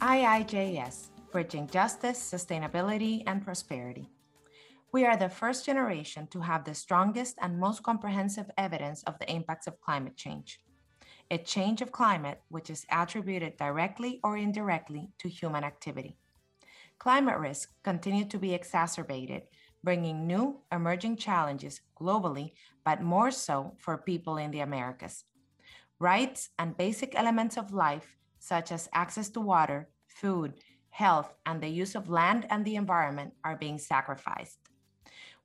IIJS, Bridging Justice, Sustainability, and Prosperity. We are the first generation to have the strongest and most comprehensive evidence of the impacts of climate change. A change of climate which is attributed directly or indirectly to human activity. Climate risks continue to be exacerbated, bringing new emerging challenges globally, but more so for people in the Americas. Rights and basic elements of life such as access to water, food, health, and the use of land and the environment are being sacrificed.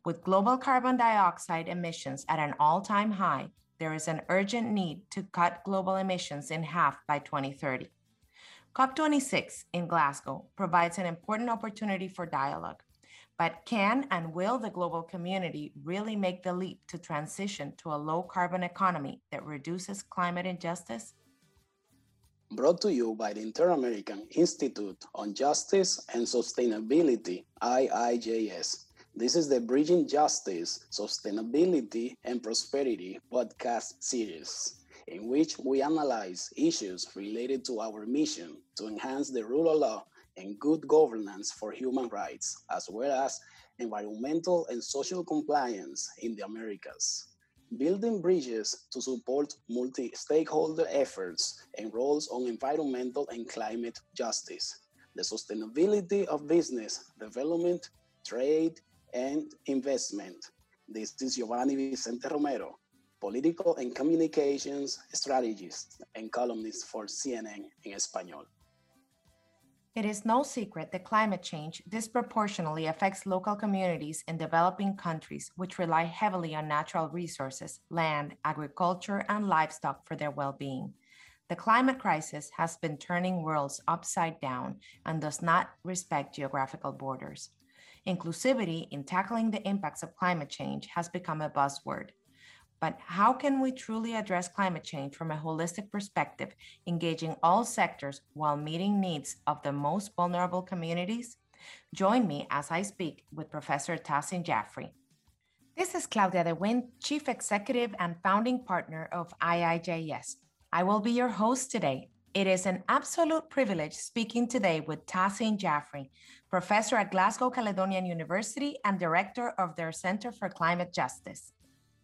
With global carbon dioxide emissions at an all time high, there is an urgent need to cut global emissions in half by 2030. COP26 in Glasgow provides an important opportunity for dialogue. But can and will the global community really make the leap to transition to a low carbon economy that reduces climate injustice? Brought to you by the Inter-American Institute on Justice and Sustainability, IIJS. This is the Bridging Justice, Sustainability, and Prosperity podcast series, in which we analyze issues related to our mission to enhance the rule of law and good governance for human rights, as well as environmental and social compliance in the Americas building bridges to support multi stakeholder efforts and roles on environmental and climate justice, the sustainability of business, development, trade, and investment. This is Giovanni Vicente Romero, political and communications strategist and columnist for CNN in Espanol. It is no secret that climate change disproportionately affects local communities in developing countries, which rely heavily on natural resources, land, agriculture, and livestock for their well being. The climate crisis has been turning worlds upside down and does not respect geographical borders. Inclusivity in tackling the impacts of climate change has become a buzzword. But how can we truly address climate change from a holistic perspective, engaging all sectors while meeting needs of the most vulnerable communities? Join me as I speak with Professor Tahseen Jafry. This is Claudia De Windt, Chief Executive and founding partner of IIJS. I will be your host today. It is an absolute privilege speaking today with Tahseen Jafry, professor at Glasgow Caledonian University and director of their Center for Climate Justice.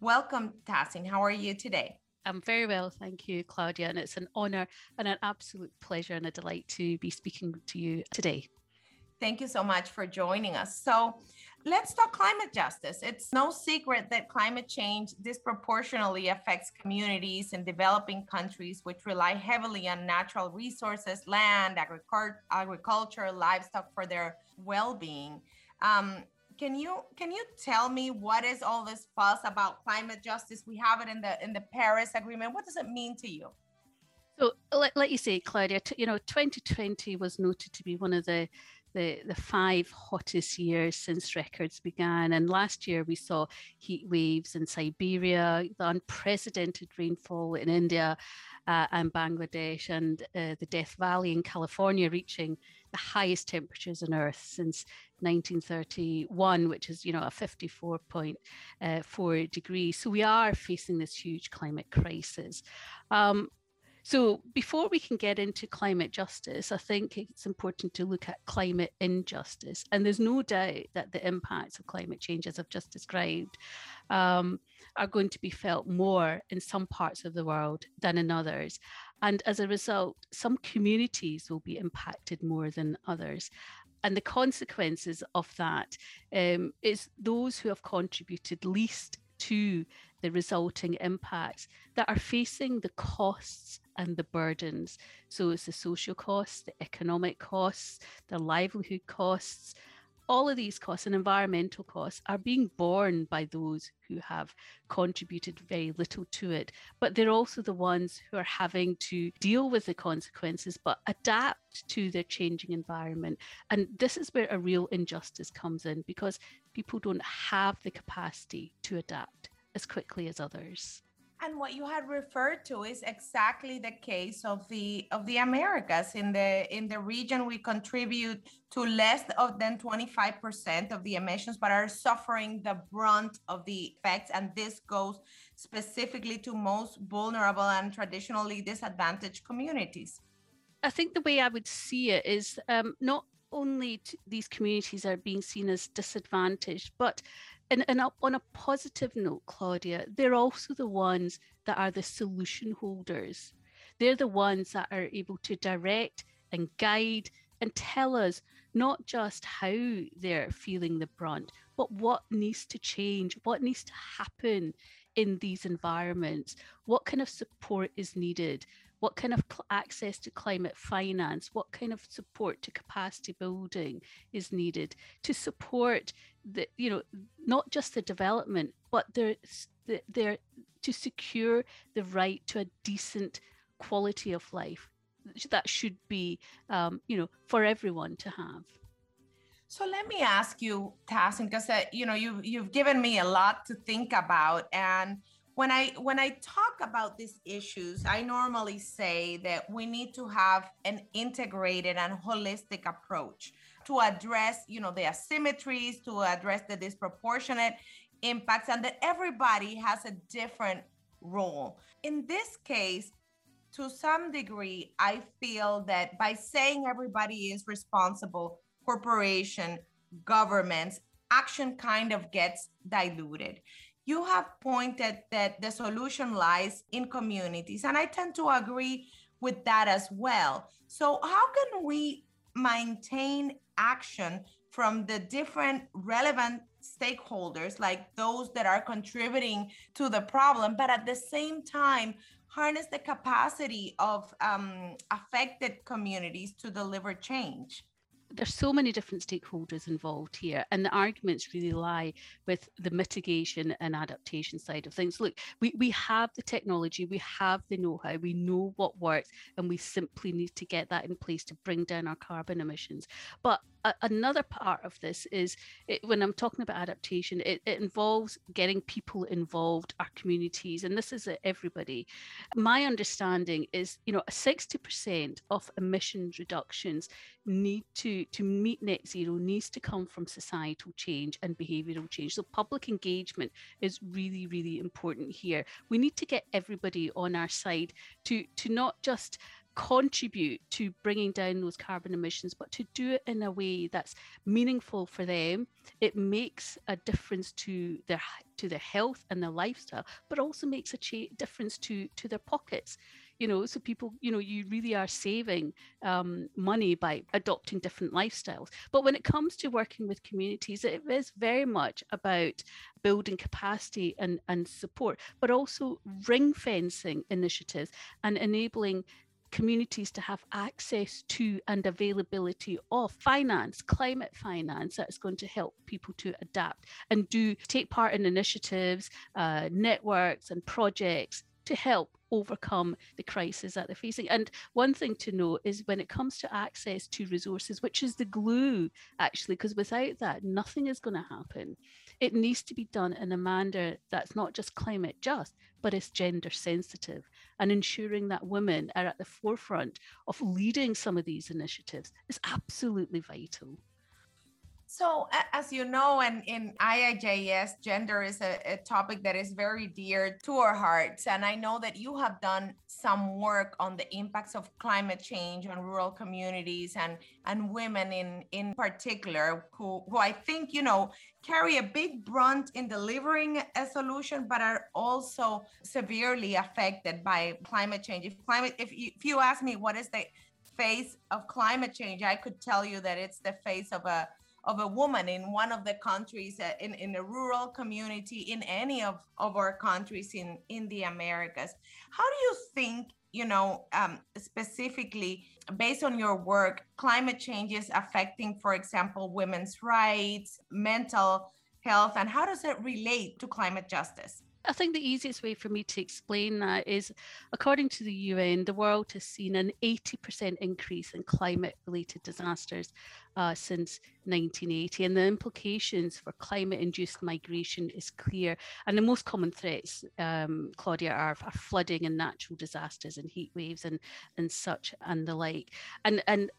Welcome, Tahseen. How are you today? I'm very well, thank you, Claudia. And it's an honor and an absolute pleasure and a delight to be speaking to you today. Thank you so much for joining us. So, let's talk climate justice. It's no secret that climate change disproportionately affects communities in developing countries, which rely heavily on natural resources, land, agriculture, livestock for their well being. Um, can you can you tell me what is all this fuss about climate justice? We have it in the in the Paris Agreement. What does it mean to you? So, let, let you say, Claudia, you know, 2020 was noted to be one of the the, the five hottest years since records began. And last year we saw heat waves in Siberia, the unprecedented rainfall in India uh, and Bangladesh, and uh, the Death Valley in California reaching the highest temperatures on Earth since 1931, which is, you know, a 54.4 uh, degrees. So we are facing this huge climate crisis. Um, so before we can get into climate justice, I think it's important to look at climate injustice. And there's no doubt that the impacts of climate change, as I've just described, um, are going to be felt more in some parts of the world than in others. And as a result, some communities will be impacted more than others. And the consequences of that um, is those who have contributed least to the resulting impacts that are facing the costs and the burdens. So it's the social costs, the economic costs, the livelihood costs, all of these costs and environmental costs are being borne by those who have contributed very little to it. But they're also the ones who are having to deal with the consequences, but adapt to their changing environment. And this is where a real injustice comes in because people don't have the capacity to adapt as quickly as others. And what you had referred to is exactly the case of the of the Americas. In the in the region, we contribute to less of than 25% of the emissions, but are suffering the brunt of the effects. And this goes specifically to most vulnerable and traditionally disadvantaged communities. I think the way I would see it is um, not only these communities are being seen as disadvantaged, but and, and on a positive note, Claudia, they're also the ones that are the solution holders. They're the ones that are able to direct and guide and tell us not just how they're feeling the brunt, but what needs to change, what needs to happen in these environments, what kind of support is needed, what kind of access to climate finance, what kind of support to capacity building is needed to support the, you know, not just the development, but their, their, to secure the right to a decent quality of life that should be, um, you know, for everyone to have. So let me ask you, Tahseen, because uh, you know you you've given me a lot to think about, and when I when I talk about these issues, I normally say that we need to have an integrated and holistic approach to address, you know, the asymmetries, to address the disproportionate impacts, and that everybody has a different role. In this case, to some degree, I feel that by saying everybody is responsible, corporation, governments, action kind of gets diluted you have pointed that the solution lies in communities, and I tend to agree with that as well. So, how can we maintain action from the different relevant stakeholders, like those that are contributing to the problem, but at the same time, harness the capacity of um, affected communities to deliver change? There's so many different stakeholders involved here and the arguments really lie with the mitigation and adaptation side of things. Look we, we have the technology we have the know-how we know what works and we simply need to get that in place to bring down our carbon emissions. But another part of this is it, when I'm talking about adaptation, it, it, involves getting people involved, our communities, and this is everybody. My understanding is, you know, 60% of emissions reductions need to to meet net zero needs to come from societal change and behavioural change. So public engagement is really, really important here. We need to get everybody on our side to to not just contribute to bringing down those carbon emissions, but to do it in a way that's meaningful for them. It makes a difference to their to their health and their lifestyle, but also makes a cha- difference to to their pockets. You know, so people, you know, you really are saving um, money by adopting different lifestyles. But when it comes to working with communities, it is very much about building capacity and, and support, but also ring fencing initiatives and enabling communities to have access to and availability of finance, climate finance that's going to help people to adapt and do take part in initiatives, uh, networks, and projects to help overcome the crisis that they're facing. And one thing to note is when it comes to access to resources, which is the glue, actually, because without that, nothing is going to happen. It needs to be done in a manner that's not just climate just, but it's gender sensitive. And ensuring that women are at the forefront of leading some of these initiatives is absolutely vital. So, as you know, and in IIJS, gender is a, a, topic that is very dear to our hearts. And I know that you have done some work on the impacts of climate change on rural communities and, and women in, in particular, who, who I think, you know, carry a big brunt in delivering a solution, but are also severely affected by climate change. If climate, if you, if you ask me what is the face of climate change, I could tell you that it's the face of a of a woman in one of the countries uh, in, in a rural community in any of, of our countries in, in the Americas. How do you think, you know, um, specifically based on your work, climate change is affecting, for example, women's rights, mental health, and how does it relate to climate justice? I think the easiest way for me to explain that is according to the UN, the world has seen an 80% increase in climate related disasters uh, since 1980. And the implications for climate induced migration is clear. And the most common threats, um, Claudia, are, are, flooding and natural disasters and heat waves and, and such and the like. And, and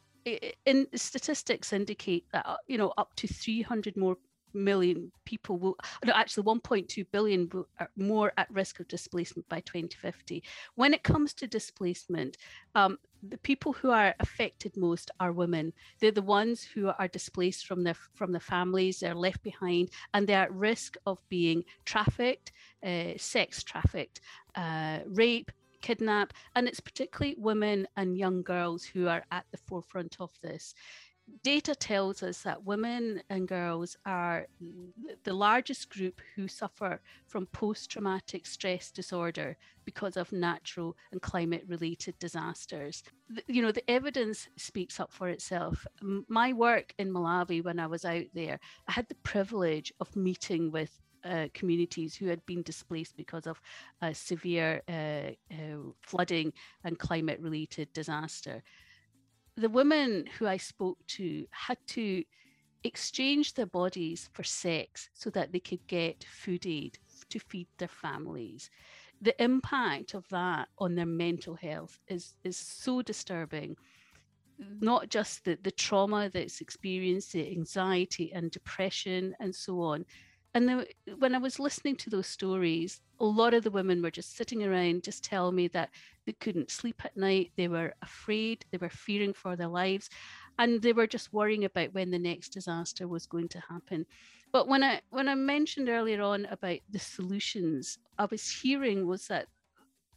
in statistics indicate that uh, you know up to 300 more million people will, no, actually 1.2 billion are more at risk of displacement by 2050. When it comes to displacement, um, the people who are affected most are women. They're the ones who are displaced from their from their families. They're left behind, and they're at risk of being trafficked, uh, sex trafficked, uh, rape, kidnap, and it's particularly women and young girls who are at the forefront of this data tells us that women and girls are the largest group who suffer from post traumatic stress disorder because of natural and climate related disasters. You know, the evidence speaks up for itself. My work in Malawi, when I was out there, I had the privilege of meeting with uh, communities who had been displaced because of uh, severe uh, flooding and climate related disaster the women who I spoke to had to exchange their bodies for sex so that they could get food aid to feed their families. The impact of that on their mental health is, is so disturbing. Not just the, the trauma that's experienced, the anxiety and depression and so on, and the, when I was listening to those stories, a lot of the women were just sitting around, just telling me that they couldn't sleep at night. They were afraid, they were fearing for their lives, and they were just worrying about when the next disaster was going to happen. But when I when I mentioned earlier on about the solutions, I was hearing was that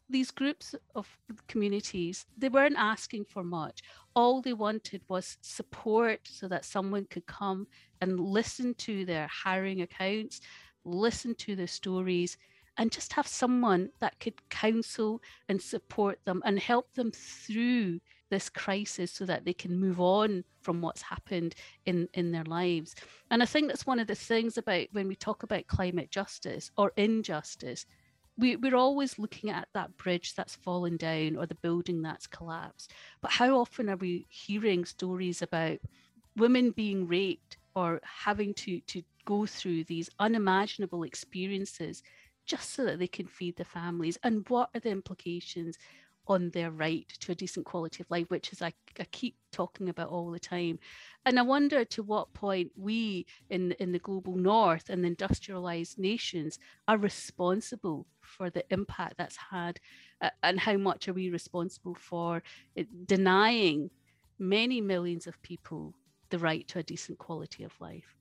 these groups of communities they weren't asking for much all they wanted was support so that someone could come and listen to their harrowing accounts listen to their stories and just have someone that could counsel and support them and help them through this crisis so that they can move on from what's happened in in their lives and i think that's one of the things about when we talk about climate justice or injustice we, we're always looking at that bridge that's fallen down or the building that's collapsed. But how often are we hearing stories about women being raped or having to, to go through these unimaginable experiences just so that they can feed their families? And what are the implications on their right to a decent quality of life, which is I, I keep talking about all the time. And I wonder to what point we in, in the global north and the industrialized nations are responsible for the impact that's had uh, and how much are we responsible for denying many millions of people the right to a decent quality of life.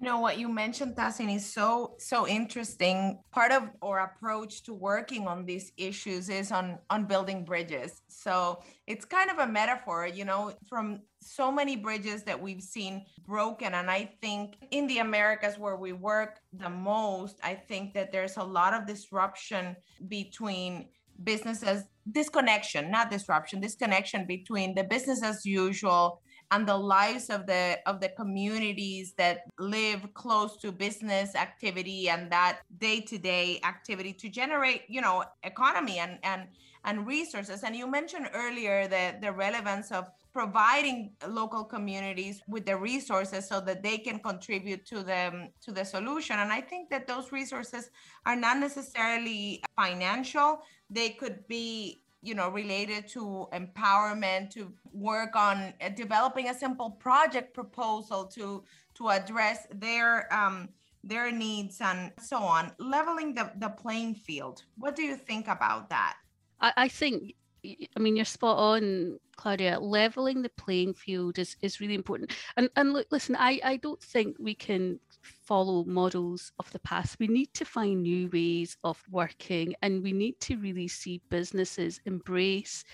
You know what you mentioned, Tahseen, is so so interesting. Part of our approach to working on these issues is on on building bridges. So it's kind of a metaphor, you know, from so many bridges that we've seen broken. And I think in the Americas where we work the most, I think that there's a lot of disruption between businesses disconnection not disruption disconnection between the business as usual and the lives of the of the communities that live close to business activity and that day-to-day activity to generate you know economy and and and resources. And you mentioned earlier the the relevance of providing local communities with the resources so that they can contribute to the to the solution. And i think that those resources are not necessarily financial. They could be you know related to empowerment to work on uh, developing a simple project proposal to to address their um, their needs and so on leveling the, the playing field. What do you think about that? I, I think I mean, you're spot on, Claudia. Leveling the playing field is, is really important. And and look, listen, I, I don't think we can follow models of the past. We need to find new ways of working, and we need to really see businesses embrace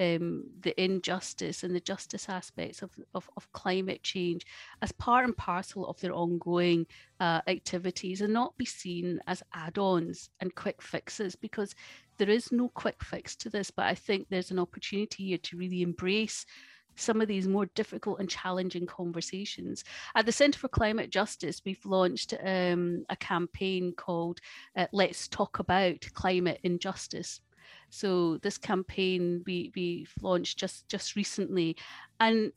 um, the injustice and the justice aspects of, of, of, climate change as part and parcel of their ongoing uh, activities and not be seen as add ons and quick fixes because there is no quick fix to this. But I think there's an opportunity here to really embrace some of these more difficult and challenging conversations. At the Centre for Climate Justice, we've launched um, a campaign called uh, Let's Talk About Climate Injustice. So this campaign we we launched just just recently, and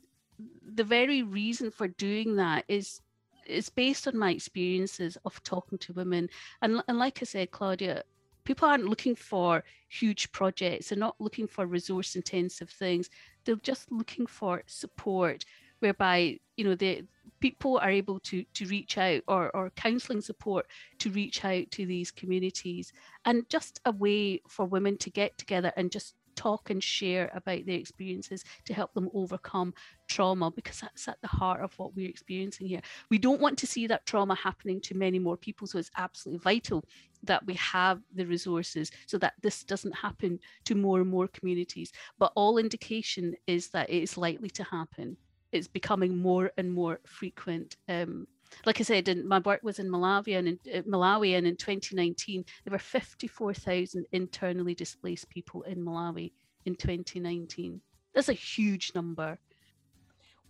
the very reason for doing that is is based on my experiences of talking to women, and and like I said, Claudia, people aren't looking for huge projects. They're not looking for resource intensive things. They're just looking for support, whereby you know the people are able to to reach out or or counselling support to reach out to these communities and just a way for women to get together and just talk and share about their experiences to help them overcome trauma because that's at the heart of what we're experiencing here. We don't want to see that trauma happening to many more people. So it's absolutely vital that we have the resources so that this doesn't happen to more and more communities. But all indication is that it is likely to happen. It's becoming more and more frequent. Um, like I said, in, my work was in Malawi and in uh, Malawi, and in 2019 there were 54,000 internally displaced people in Malawi in 2019. That's a huge number.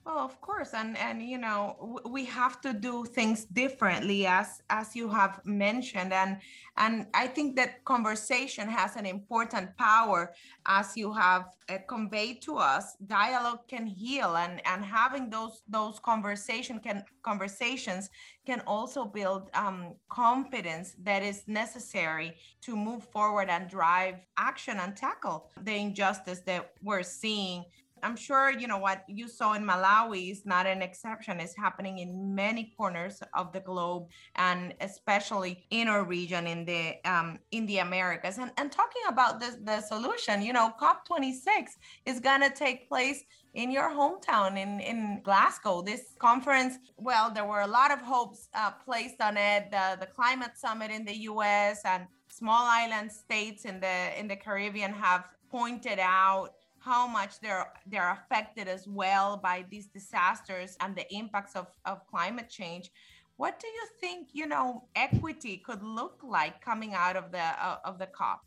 Well, of course, and and you know we have to do things differently, as as you have mentioned, and and I think that conversation has an important power, as you have uh, conveyed to us. Dialogue can heal, and and having those those conversation can conversations can also build um, confidence that is necessary to move forward and drive action and tackle the injustice that we're seeing I'm sure you know what you saw in Malawi is not an exception. It's happening in many corners of the globe, and especially in our region in the um, in the Americas. And and talking about the the solution, you know, COP26 is gonna take place in your hometown in in Glasgow. This conference, well, there were a lot of hopes uh, placed on it. The the climate summit in the U.S. and small island states in the in the Caribbean have pointed out how much they're they're affected as well by these disasters and the impacts of, of climate change. What do you think you know equity could look like coming out of the uh, of the cop?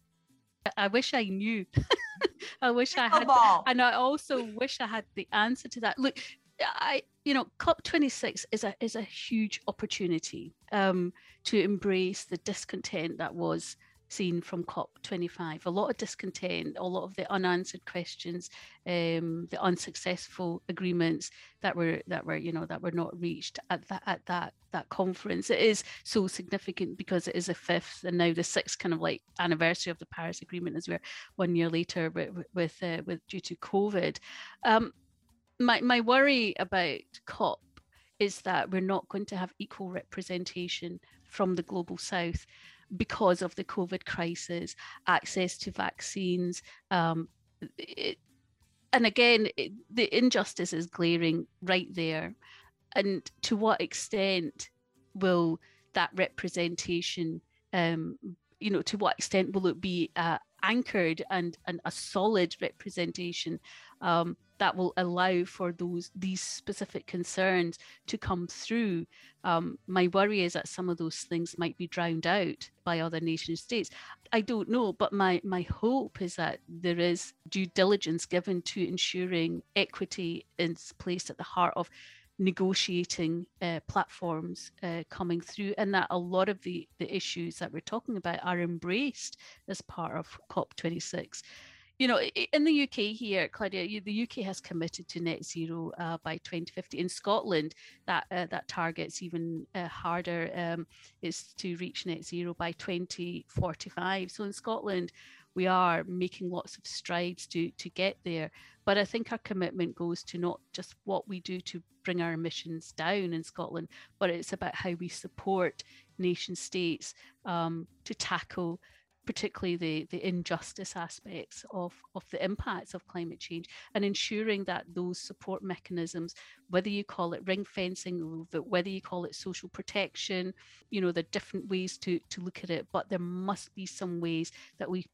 I wish i knew. I wish i had. And i also wish i had the answer to that. Look i you know cop 26 is a is a huge opportunity um to embrace the discontent that was seen from COP25. A lot of discontent, a lot of the unanswered questions, um, the unsuccessful agreements that were that were you know that were not reached at that at that that conference. It is so significant because it is the fifth and now the sixth kind of like anniversary of the Paris Agreement as we're one year later with with, uh, with due to COVID. Um, my my worry about COP is that we're not going to have equal representation from the global south because of the COVID crisis, access to vaccines. Um, it, and again, it, the injustice is glaring right there. And to what extent will that representation, um, you know, to what extent will it be uh, anchored and, and a solid representation um, that will allow for those these specific concerns to come through. Um, my worry is that some of those things might be drowned out by other nation states. I don't know, but my my hope is that there is due diligence given to ensuring equity is placed at the heart of negotiating uh, platforms uh, coming through and that a lot of the, the issues that we're talking about are embraced as part of COP26 you know, in the UK here, Claudia, the UK has committed to net zero uh, by 2050. In Scotland, that uh, that target's even uh, harder. Um, is to reach net zero by 2045. So in Scotland, we are making lots of strides to to get there. But I think our commitment goes to not just what we do to bring our emissions down in Scotland, but it's about how we support nation states um, to tackle particularly the, the injustice aspects of, of the impacts of climate change and ensuring that those support mechanisms, whether you call it ring fencing, whether you call it social protection, you know, are different ways to, to look at it, but there must be some ways that we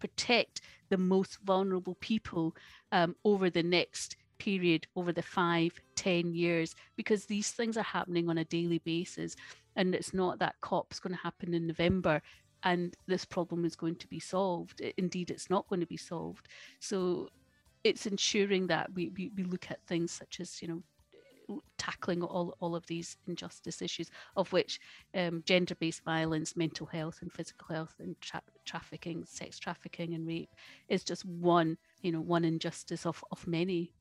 protect the most vulnerable people um, over the next period over the five, ten years, because these things are happening on a daily basis. And it's not that COP's going to happen in November and this problem is going to be solved. Indeed, it's not going to be solved. So it's ensuring that we, we, we look at things such as, you know, tackling all, all of these injustice issues, of which um, gender based violence, mental health, and physical health, and tra- trafficking, sex trafficking, and rape is just one, you know, one injustice of, of many.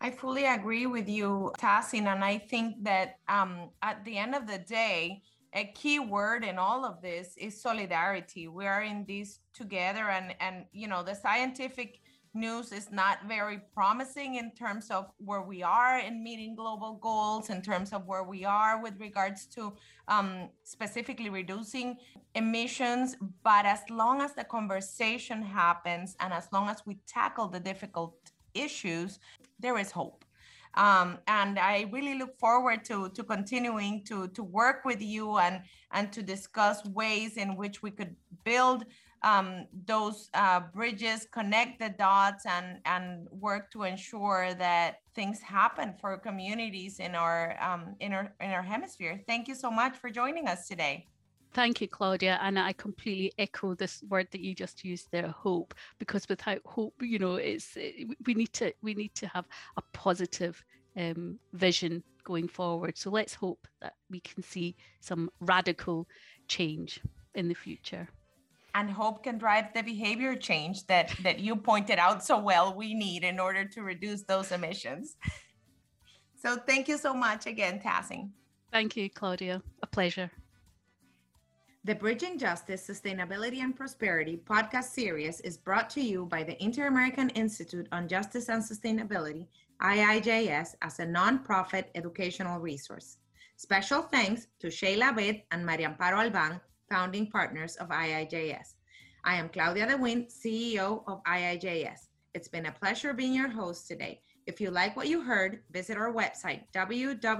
I fully agree with you, Tahseen, and I think that um, at the end of the day, a key word in all of this is solidarity. We are in this together, and and you know the scientific news is not very promising in terms of where we are in meeting global goals, in terms of where we are with regards to um, specifically reducing emissions. But as long as the conversation happens and as long as we tackle the difficult issues, there is hope. Um, and I really look forward to to continuing to to work with you and and to discuss ways in which we could build um, those uh, bridges, connect the dots, and and work to ensure that things happen for communities in our um, in our in our hemisphere. Thank you so much for joining us today. Thank you, Claudia. And I completely echo this word that you just used there, hope, because without hope, you know, it's we need to we need to have a positive um, vision going forward. So let's hope that we can see some radical change in the future. And hope can drive the behavior change that that you pointed out so well we need in order to reduce those emissions. So thank you so much again, Tahseen. Thank you, Claudia. A pleasure. The Bridging Justice, Sustainability and Prosperity podcast series is brought to you by the Inter American Institute on Justice and Sustainability, IIJS, as a nonprofit educational resource. Special thanks to Sheila Abed and Maria Amparo Alban, founding partners of IIJS. I am Claudia De Windt, CEO of IIJS. It's been a pleasure being your host today. If you like what you heard, visit our website, www.ii-js.org.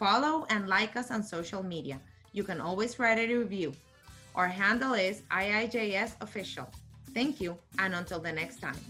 Follow and like us on social media. You can always write a review. Our handle is IIJS Official. Thank you, and until the next time.